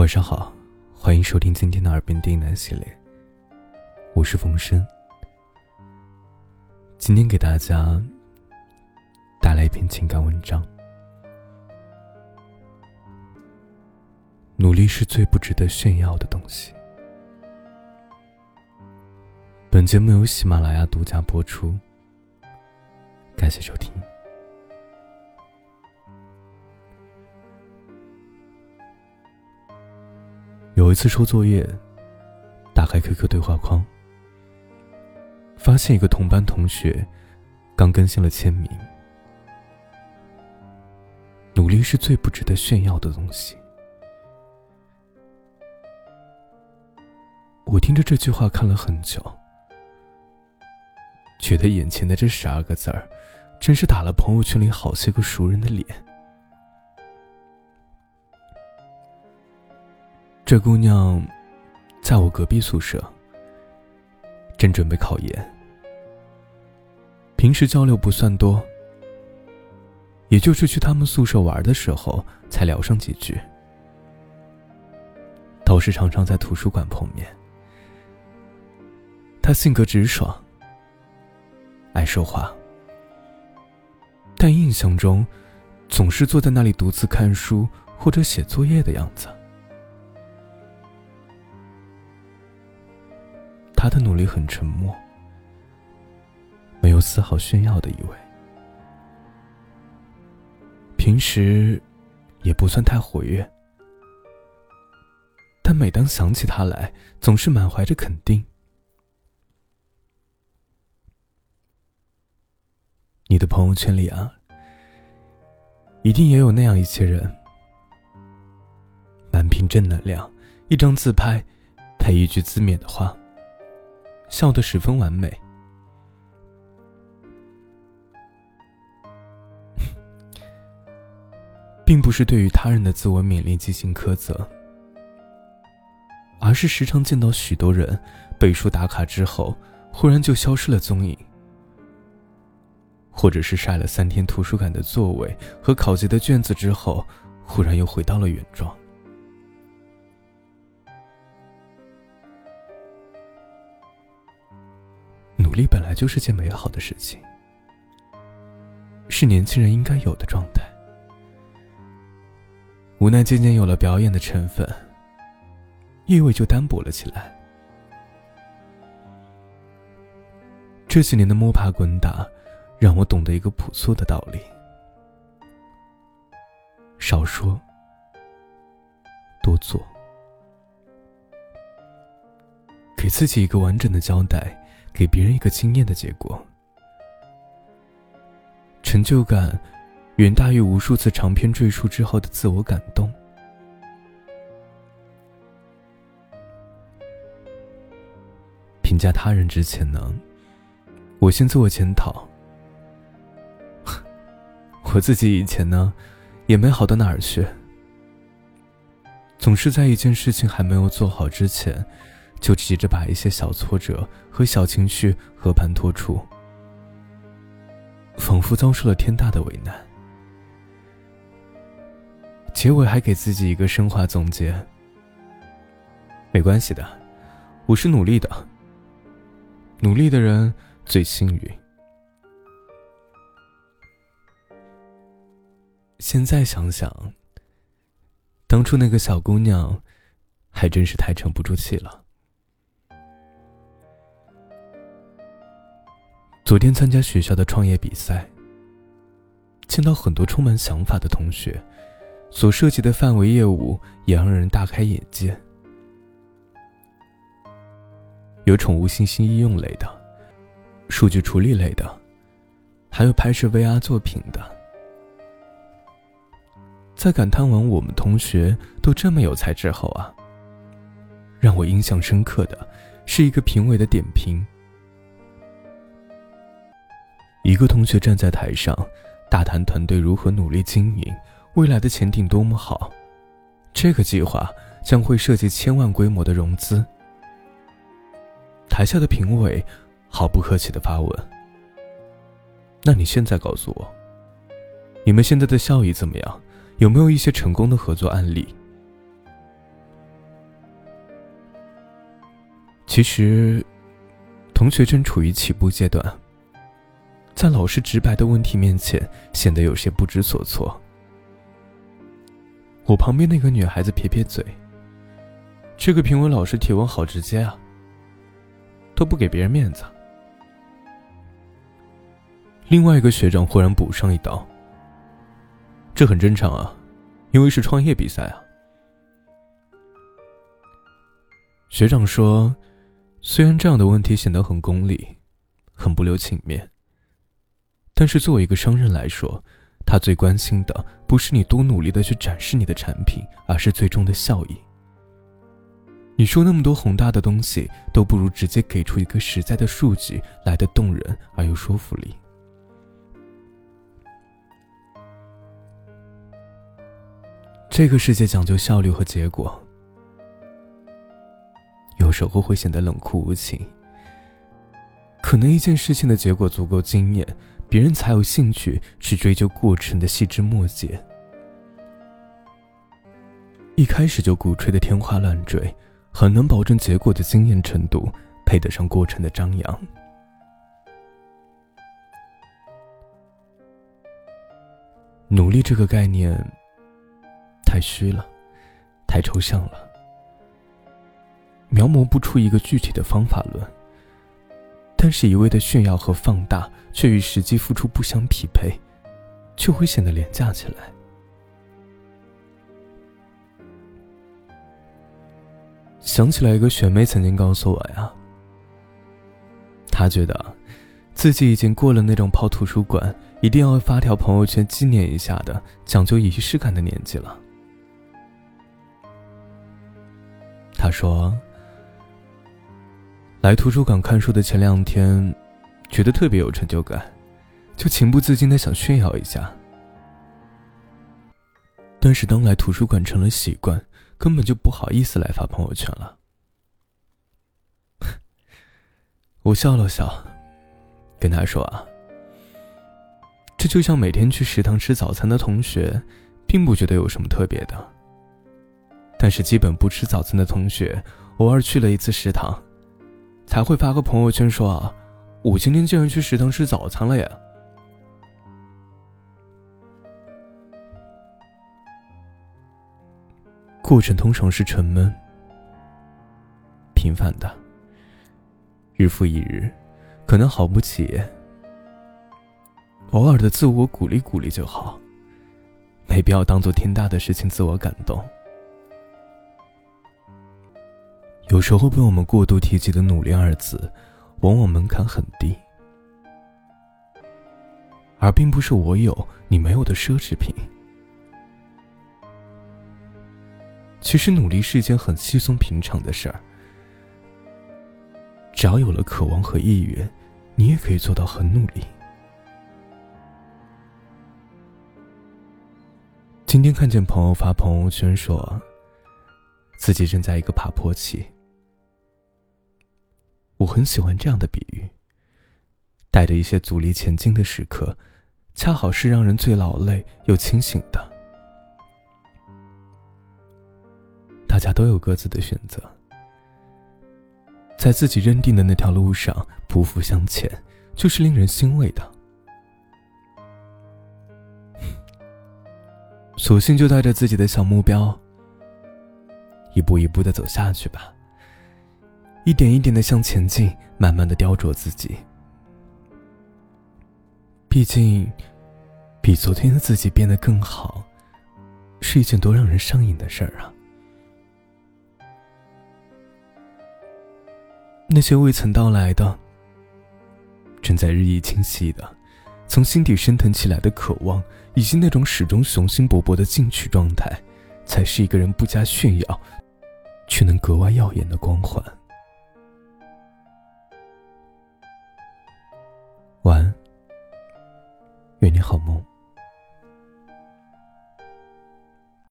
晚上好，欢迎收听今天的耳边低喃系列。我是冯生，今天给大家带来一篇情感文章。努力是最不值得炫耀的东西。本节目由喜马拉雅独家播出，感谢收听。有一次收作业，打开 QQ 对话框，发现一个同班同学刚更新了签名。努力是最不值得炫耀的东西。我听着这句话看了很久，觉得眼前的这十二个字儿，真是打了朋友圈里好些个熟人的脸。这姑娘，在我隔壁宿舍，正准备考研。平时交流不算多，也就是去他们宿舍玩的时候才聊上几句。倒是常常在图书馆碰面。她性格直爽，爱说话，但印象中，总是坐在那里独自看书或者写作业的样子。他的努力很沉默，没有丝毫炫耀的意味。平时也不算太活跃，但每当想起他来，总是满怀着肯定。你的朋友圈里啊，一定也有那样一些人，满屏正能量，一张自拍，配一句自勉的话。笑得十分完美，并不是对于他人的自我勉励进行苛责，而是时常见到许多人背书打卡之后，忽然就消失了踪影，或者是晒了三天图书馆的座位和考级的卷子之后，忽然又回到了原状。努力本来就是件美好的事情，是年轻人应该有的状态。无奈渐渐有了表演的成分，意味就单薄了起来。这几年的摸爬滚打，让我懂得一个朴素的道理：少说，多做，给自己一个完整的交代。给别人一个惊艳的结果，成就感远大于无数次长篇赘述之后的自我感动。评价他人之前呢，我先自我检讨。我自己以前呢，也没好到哪儿去，总是在一件事情还没有做好之前。就急着把一些小挫折和小情绪和盘托出，仿佛遭受了天大的为难。结尾还给自己一个升华总结：没关系的，我是努力的，努力的人最幸运。现在想想，当初那个小姑娘，还真是太沉不住气了。昨天参加学校的创业比赛，见到很多充满想法的同学，所涉及的范围业务也让人大开眼界。有宠物信息应用类的，数据处理类的，还有拍摄 VR 作品的。在感叹完我们同学都这么有才之后啊，让我印象深刻的是一个评委的点评。一个同学站在台上大谈团队如何努力经营未来的前景多么好。这个计划将会涉及千万规模的融资。台下的评委毫不客气的发问那你现在告诉我你们现在的效益怎么样？有没有一些成功的合作案例？其实同学正处于起步阶段在老师直白的问题面前，显得有些不知所措。我旁边那个女孩子撇撇嘴：“这个评委老师提问好直接啊，都不给别人面子。”另外一个学长忽然补上一刀：“这很正常啊，因为是创业比赛啊。”学长说：“虽然这样的问题显得很功利，很不留情面，但是作为一个商人来说，他最关心的不是你多努力的去展示你的产品，而是最终的效益。你说那么多宏大的东西，都不如直接给出一个实在的数据来的动人而有说服力。”这个世界讲究效率和结果，有时候会显得冷酷无情。可能一件事情的结果足够惊艳，别人才有兴趣去追究过程的细枝末节。一开始就鼓吹的天花乱坠，很难保证结果的惊艳程度配得上过程的张扬。努力这个概念。太虚了，太抽象了，描摹不出一个具体的方法论。但是一味的炫耀和放大，却与实际付出不相匹配，就会显得廉价起来。想起来一个学妹曾经告诉我呀，她觉得自己已经过了那种跑图书馆一定要发条朋友圈纪念一下的讲究仪式感的年纪了。他说：“来图书馆看书的前两天，觉得特别有成就感，就情不自禁的想炫耀一下。但是当来图书馆成了习惯，根本就不好意思来发朋友圈了。”我笑了笑，跟他说：“啊，这就像每天去食堂吃早餐的同学，并不觉得有什么特别的。”但是基本不吃早餐的同学，偶尔去了一次食堂，才会发个朋友圈说啊，我今天竟然去食堂吃早餐了呀。过程通常是沉闷、平凡的，日复一日，可能好不起。偶尔的自我鼓励鼓励就好，没必要当做天大的事情自我感动。有时候被我们过度提及的“努力”二字，往往门槛很低，而并不是我有你没有的奢侈品。其实，努力是一件很稀松平常的事儿，只要有了渴望和意愿，你也可以做到很努力。今天看见朋友发朋友圈说，自己正在一个爬坡期。我很喜欢这样的比喻。带着一些阻力前进的时刻，恰好是让人最劳累又清醒的。大家都有各自的选择，在自己认定的那条路上匍匐向前，就是令人欣慰的。索性就带着自己的小目标，一步一步的走下去吧。一点一点的向前进，慢慢的雕琢自己。毕竟，比昨天的自己变得更好，是一件多让人上瘾的事儿啊！那些未曾到来的，正在日益清晰的，从心底升腾起来的渴望，以及那种始终雄心勃勃的进取状态，才是一个人不加炫耀，却能格外耀眼的光环。